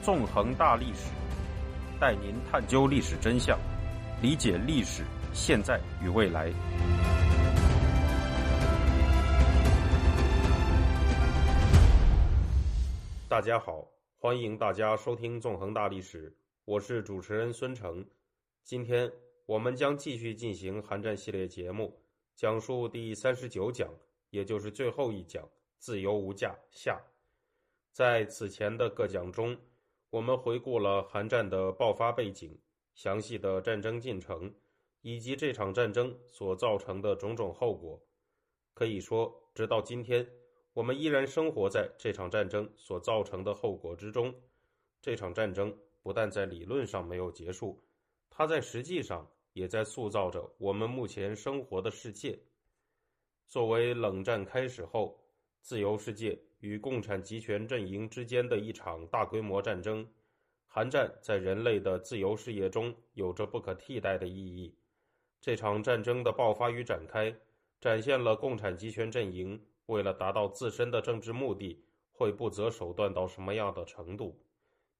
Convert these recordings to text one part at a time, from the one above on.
纵横大历史，带您探究历史真相，理解历史现在与未来。大家好，欢迎大家收听《纵横大历史》，我是主持人孙成。今天我们将继续进行韩战系列节目，讲述第三十九讲，也就是最后一讲“自由无价”下。在此前的各讲中，我们回顾了韩战的爆发背景、详细的战争进程，以及这场战争所造成的种种后果。可以说，直到今天。我们依然生活在这场战争所造成的后果之中。这场战争不但在理论上没有结束，它在实际上也在塑造着我们目前生活的世界。作为冷战开始后自由世界与共产集权阵营之间的一场大规模战争，韩战在人类的自由事业中有着不可替代的意义。这场战争的爆发与展开，展现了共产集权阵营。为了达到自身的政治目的，会不择手段到什么样的程度，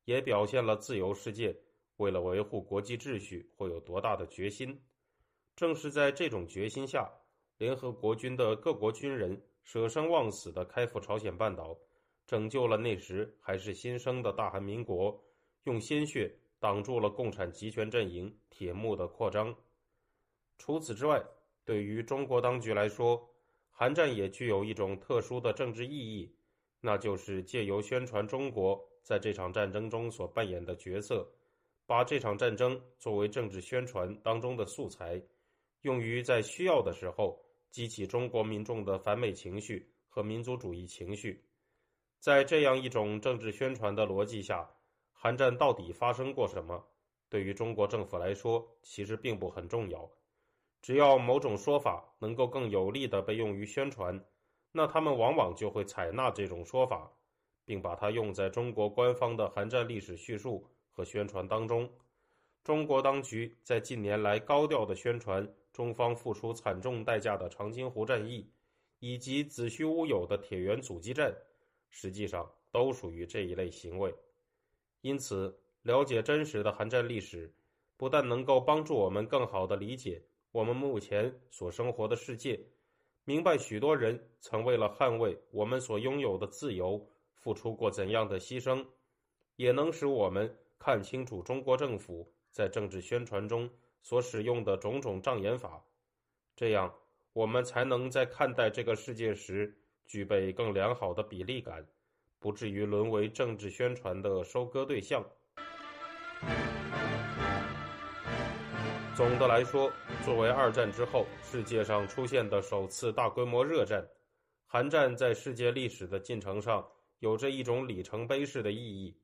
也表现了自由世界为了维护国际秩序会有多大的决心。正是在这种决心下，联合国军的各国军人舍生忘死地开赴朝鲜半岛，拯救了那时还是新生的大韩民国，用鲜血挡住了共产集权阵营铁幕的扩张。除此之外，对于中国当局来说，韩战也具有一种特殊的政治意义，那就是借由宣传中国在这场战争中所扮演的角色，把这场战争作为政治宣传当中的素材，用于在需要的时候激起中国民众的反美情绪和民族主义情绪。在这样一种政治宣传的逻辑下，韩战到底发生过什么，对于中国政府来说其实并不很重要。只要某种说法能够更有力地被用于宣传，那他们往往就会采纳这种说法，并把它用在中国官方的韩战历史叙述和宣传当中。中国当局在近年来高调的宣传中方付出惨重代价的长津湖战役，以及子虚乌有的铁原阻击战，实际上都属于这一类行为。因此，了解真实的韩战历史，不但能够帮助我们更好地理解。我们目前所生活的世界，明白许多人曾为了捍卫我们所拥有的自由，付出过怎样的牺牲，也能使我们看清楚中国政府在政治宣传中所使用的种种障眼法，这样我们才能在看待这个世界时具备更良好的比例感，不至于沦为政治宣传的收割对象。总的来说，作为二战之后世界上出现的首次大规模热战，韩战在世界历史的进程上有着一种里程碑式的意义。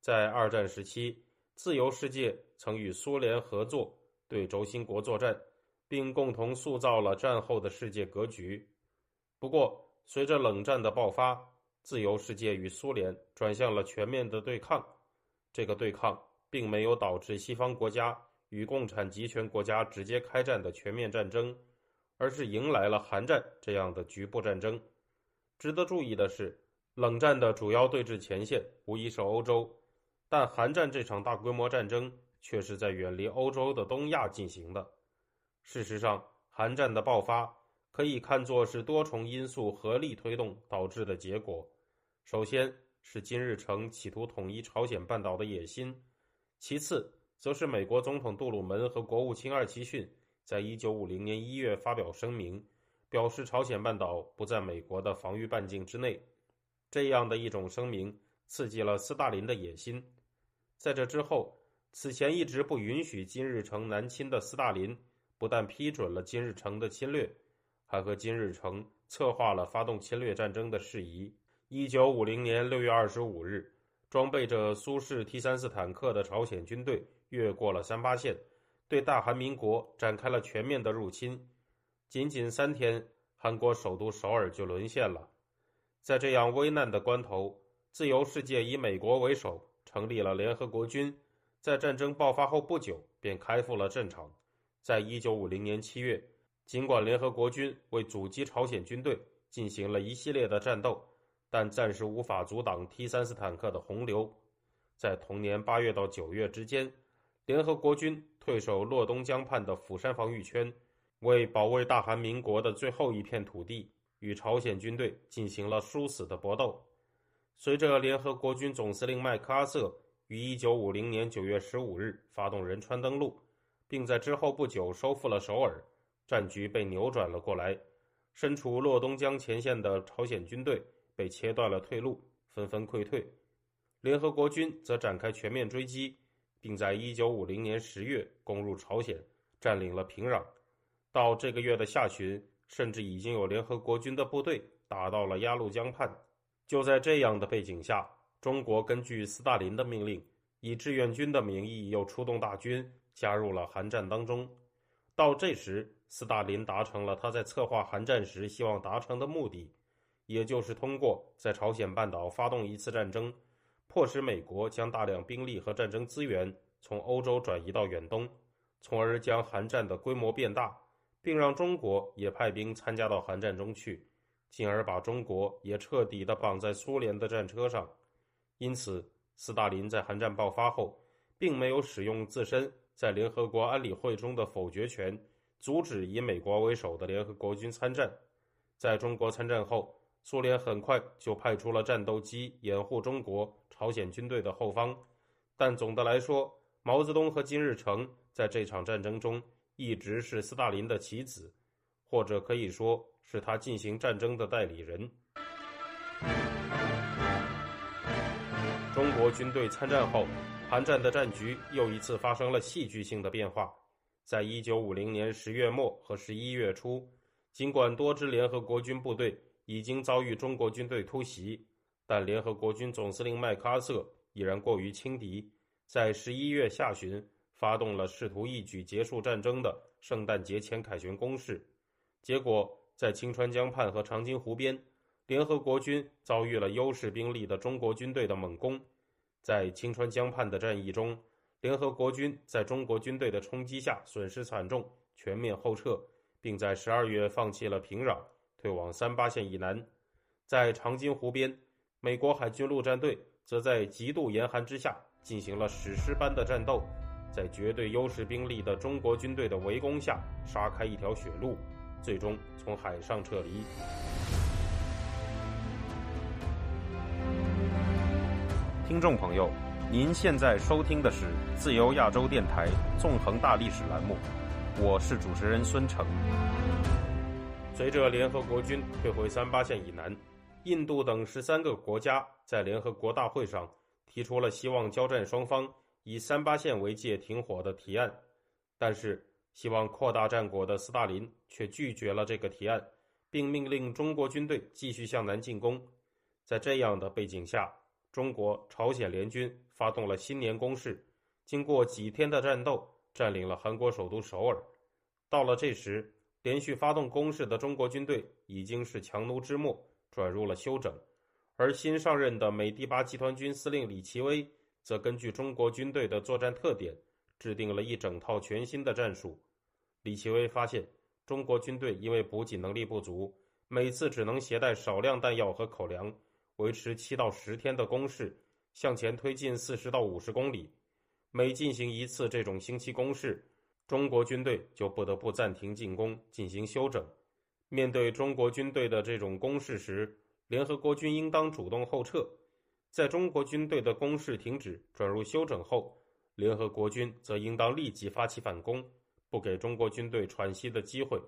在二战时期，自由世界曾与苏联合作对轴心国作战，并共同塑造了战后的世界格局。不过，随着冷战的爆发，自由世界与苏联转向了全面的对抗。这个对抗并没有导致西方国家。与共产集权国家直接开战的全面战争，而是迎来了韩战这样的局部战争。值得注意的是，冷战的主要对峙前线无疑是欧洲，但韩战这场大规模战争却是在远离欧洲的东亚进行的。事实上，韩战的爆发可以看作是多重因素合力推动导致的结果。首先是金日成企图统一朝鲜半岛的野心，其次。则是美国总统杜鲁门和国务卿二奇逊在一九五零年一月发表声明，表示朝鲜半岛不在美国的防御半径之内。这样的一种声明刺激了斯大林的野心。在这之后，此前一直不允许金日成南侵的斯大林，不但批准了金日成的侵略，还和金日成策划了发动侵略战争的事宜。一九五零年六月二十五日，装备着苏式 T 三四坦克的朝鲜军队。越过了三八线，对大韩民国展开了全面的入侵。仅仅三天，韩国首都首尔就沦陷了。在这样危难的关头，自由世界以美国为首成立了联合国军。在战争爆发后不久，便开赴了战场。在一九五零年七月，尽管联合国军为阻击朝鲜军队进行了一系列的战斗，但暂时无法阻挡 T 三四坦克的洪流。在同年八月到九月之间，联合国军退守洛东江畔的釜山防御圈，为保卫大韩民国的最后一片土地，与朝鲜军队进行了殊死的搏斗。随着联合国军总司令麦克阿瑟于一九五零年九月十五日发动仁川登陆，并在之后不久收复了首尔，战局被扭转了过来。身处洛东江前线的朝鲜军队被切断了退路，纷纷溃退。联合国军则展开全面追击，并在一九五零年十月攻入朝鲜，占领了平壤。到这个月的下旬，甚至已经有联合国军的部队打到了鸭绿江畔。就在这样的背景下，中国根据斯大林的命令，以志愿军的名义又出动大军加入了韩战当中。到这时，斯大林达成了他在策划韩战时希望达成的目的，也就是通过在朝鲜半岛发动一次战争，迫使美国将大量兵力和战争资源从欧洲转移到远东，从而将韩战的规模变大，并让中国也派兵参加到韩战中去。进而把中国也彻底地绑在苏联的战车上，因此，斯大林在韩战爆发后，并没有使用自身在联合国安理会中的否决权，阻止以美国为首的联合国军参战。在中国参战后，苏联很快就派出了战斗机掩护中国朝鲜军队的后方，但总的来说，毛泽东和金日成在这场战争中一直是斯大林的棋子，或者可以说。是他进行战争的代理人。中国军队参战后，韩战的战局又一次发生了戏剧性的变化。在一九五零年十月末和十一月初，尽管多支联合国军部队已经遭遇中国军队突袭，但联合国军总司令麦克阿瑟依然过于轻敌，在十一月下旬发动了试图一举结束战争的圣诞节前凯旋攻势，结果。在清川江畔和长津湖边，联合国军遭遇了优势兵力的中国军队的猛攻。在清川江畔的战役中，联合国军在中国军队的冲击下损失惨重，全面后撤，并在十二月放弃了平壤，退往三八线以南。在长津湖边，美国海军陆战队则在极度严寒之下进行了史诗般的战斗，在绝对优势兵力的中国军队的围攻下，杀开一条血路。最终从海上撤离。听众朋友，您现在收听的是自由亚洲电台纵横大历史栏目，我是主持人孙成。随着联合国军退回三八线以南，印度等十三个国家在联合国大会上提出了希望交战双方以三八线为界停火的提案，但是。希望扩大战果的斯大林却拒绝了这个提案，并命令中国军队继续向南进攻。在这样的背景下，中国朝鲜联军发动了新年攻势，经过几天的战斗，占领了韩国首都首尔。到了这时，连续发动攻势的中国军队已经是强弩之末，转入了休整。而新上任的美第八集团军司令李奇微，则根据中国军队的作战特点。制定了一整套全新的战术。李奇微发现，中国军队因为补给能力不足，每次只能携带少量弹药和口粮，维持七到十天的攻势，向前推进四十到五十公里。每进行一次这种星期攻势，中国军队就不得不暂停进攻，进行休整。面对中国军队的这种攻势时，联合国军应当主动后撤。在中国军队的攻势停止、转入休整后。联合国军则应当立即发起反攻，不给中国军队喘息的机会。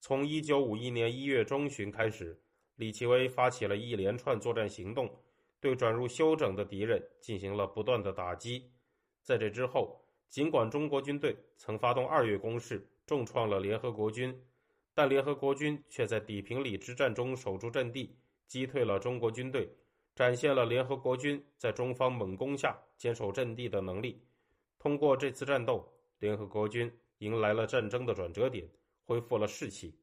从一九五一年一月中旬开始，李奇微发起了一连串作战行动，对转入休整的敌人进行了不断的打击。在这之后，尽管中国军队曾发动二月攻势，重创了联合国军，但联合国军却在底平里之战中守住阵地，击退了中国军队，展现了联合国军在中方猛攻下坚守阵地的能力。通过这次战斗，联合国军迎来了战争的转折点，恢复了士气。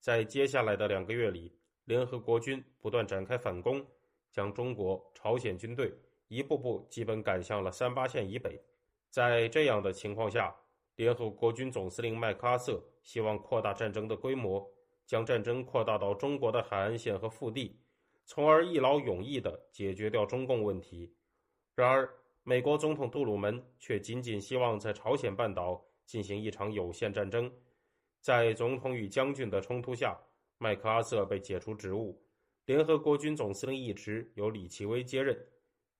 在接下来的两个月里，联合国军不断展开反攻，将中国、朝鲜军队一步步基本赶向了三八线以北。在这样的情况下，联合国军总司令麦克阿瑟希望扩大战争的规模，将战争扩大到中国的海岸线和腹地，从而一劳永逸地解决掉中共问题。然而，美国总统杜鲁门却仅仅希望在朝鲜半岛进行一场有限战争。在总统与将军的冲突下，麦克阿瑟被解除职务，联合国军总司令一职由李奇微接任。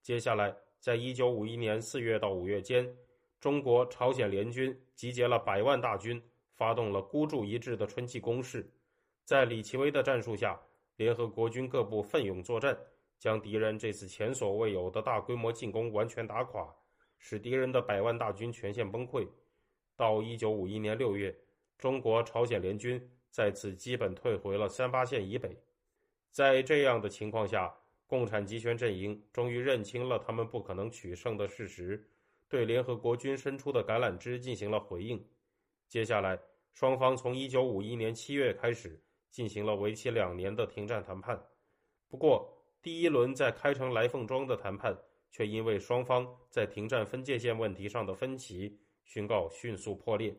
接下来，在一九五一年四月到五月间，中国朝鲜联军集结了百万大军，发动了孤注一掷的春季攻势。在李奇微的战术下，联合国军各部奋勇作战，将敌人这次前所未有的大规模进攻完全打垮，使敌人的百万大军全线崩溃。到一九五一年六月。中国朝鲜联军再次基本退回了三八线以北，在这样的情况下，共产集权阵营终于认清了他们不可能取胜的事实，对联合国军伸出的橄榄枝进行了回应。接下来，双方从一九五一年七月开始进行了为期两年的停战谈判。不过，第一轮在开城来凤庄的谈判却因为双方在停战分界线问题上的分歧，宣告迅速破裂。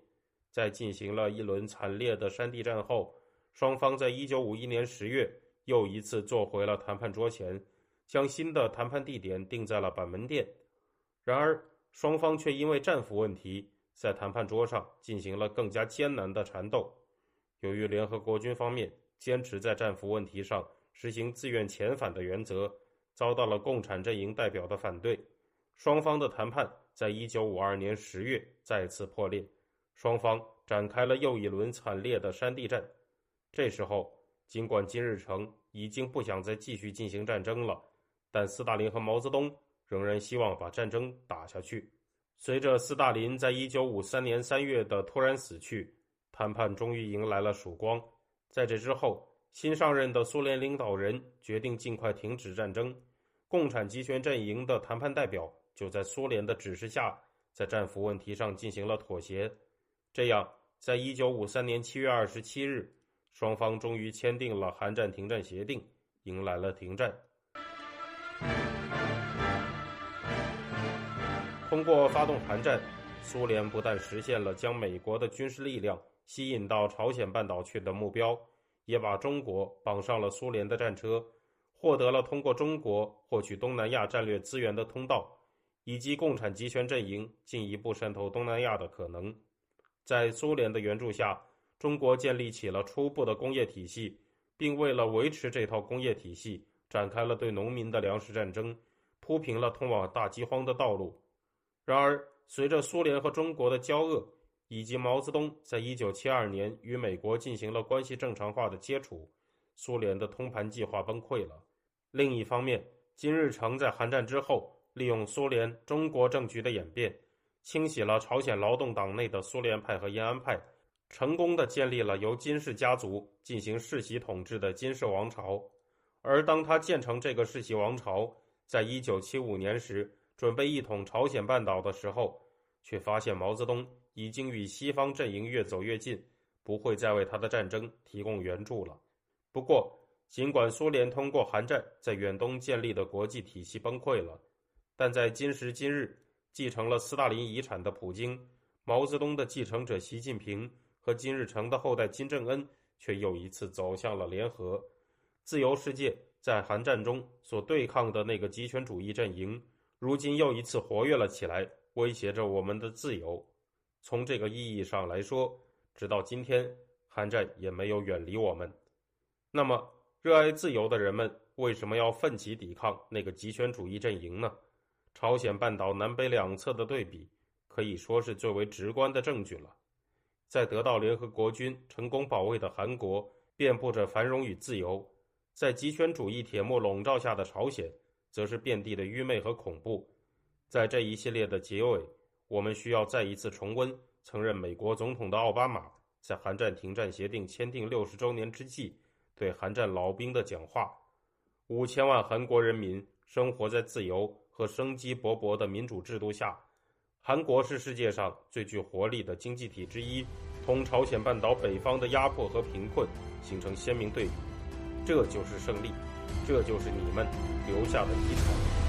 在进行了一轮惨烈的山地战后，双方在一九五一年十月又一次坐回了谈判桌前，将新的谈判地点定在了板门店。然而，双方却因为战俘问题，在谈判桌上进行了更加艰难的缠斗。由于联合国军方面坚持在战俘问题上实行自愿遣返的原则，遭到了共产阵营代表的反对，双方的谈判在一九五二年十月再次破裂。双方展开了又一轮惨烈的山地战。这时候，尽管金日成已经不想再继续进行战争了，但斯大林和毛泽东仍然希望把战争打下去。随着斯大林在一九五三年三月的突然死去，谈判终于迎来了曙光。在这之后，新上任的苏联领导人决定尽快停止战争。共产集权阵营的谈判代表就在苏联的指示下，在战俘问题上进行了妥协。这样，在一九五三年七月二十七日，双方终于签订了韩战停战协定，迎来了停战。通过发动韩战，苏联不但实现了将美国的军事力量吸引到朝鲜半岛去的目标，也把中国绑上了苏联的战车，获得了通过中国获取东南亚战略资源的通道，以及共产集权阵营进一步渗透东南亚的可能。在苏联的援助下，中国建立起了初步的工业体系，并为了维持这套工业体系，展开了对农民的粮食战争，铺平了通往大饥荒的道路。然而，随着苏联和中国的交恶，以及毛泽东在一九七二年与美国进行了关系正常化的接触，苏联的通盘计划崩溃了。另一方面，金日成在韩战之后，利用苏联中国政局的演变。清洗了朝鲜劳动党内的苏联派和延安派，成功的建立了由金氏家族进行世袭统治的金氏王朝。而当他建成这个世袭王朝，在一九七五年时准备一统朝鲜半岛的时候，却发现毛泽东已经与西方阵营越走越近，不会再为他的战争提供援助了。不过，尽管苏联通过韩战在远东建立的国际体系崩溃了，但在今时今日。继承了斯大林遗产的普京、毛泽东的继承者习近平和金日成的后代金正恩，却又一次走向了联合。自由世界在韩战中所对抗的那个极权主义阵营，如今又一次活跃了起来，威胁着我们的自由。从这个意义上来说，直到今天，韩战也没有远离我们。那么，热爱自由的人们为什么要奋起抵抗那个极权主义阵营呢？朝鲜半岛南北两侧的对比，可以说是最为直观的证据了。在得到联合国军成功保卫的韩国，遍布着繁荣与自由；在极权主义铁幕笼罩下的朝鲜，则是遍地的愚昧和恐怖。在这一系列的结尾，我们需要再一次重温曾任美国总统的奥巴马在韩战停战协定签订六十周年之际对韩战老兵的讲话：五千万韩国人民生活在自由。和生机勃勃的民主制度下，韩国是世界上最具活力的经济体之一，同朝鲜半岛北方的压迫和贫困形成鲜明对比。这就是胜利，这就是你们留下的遗产。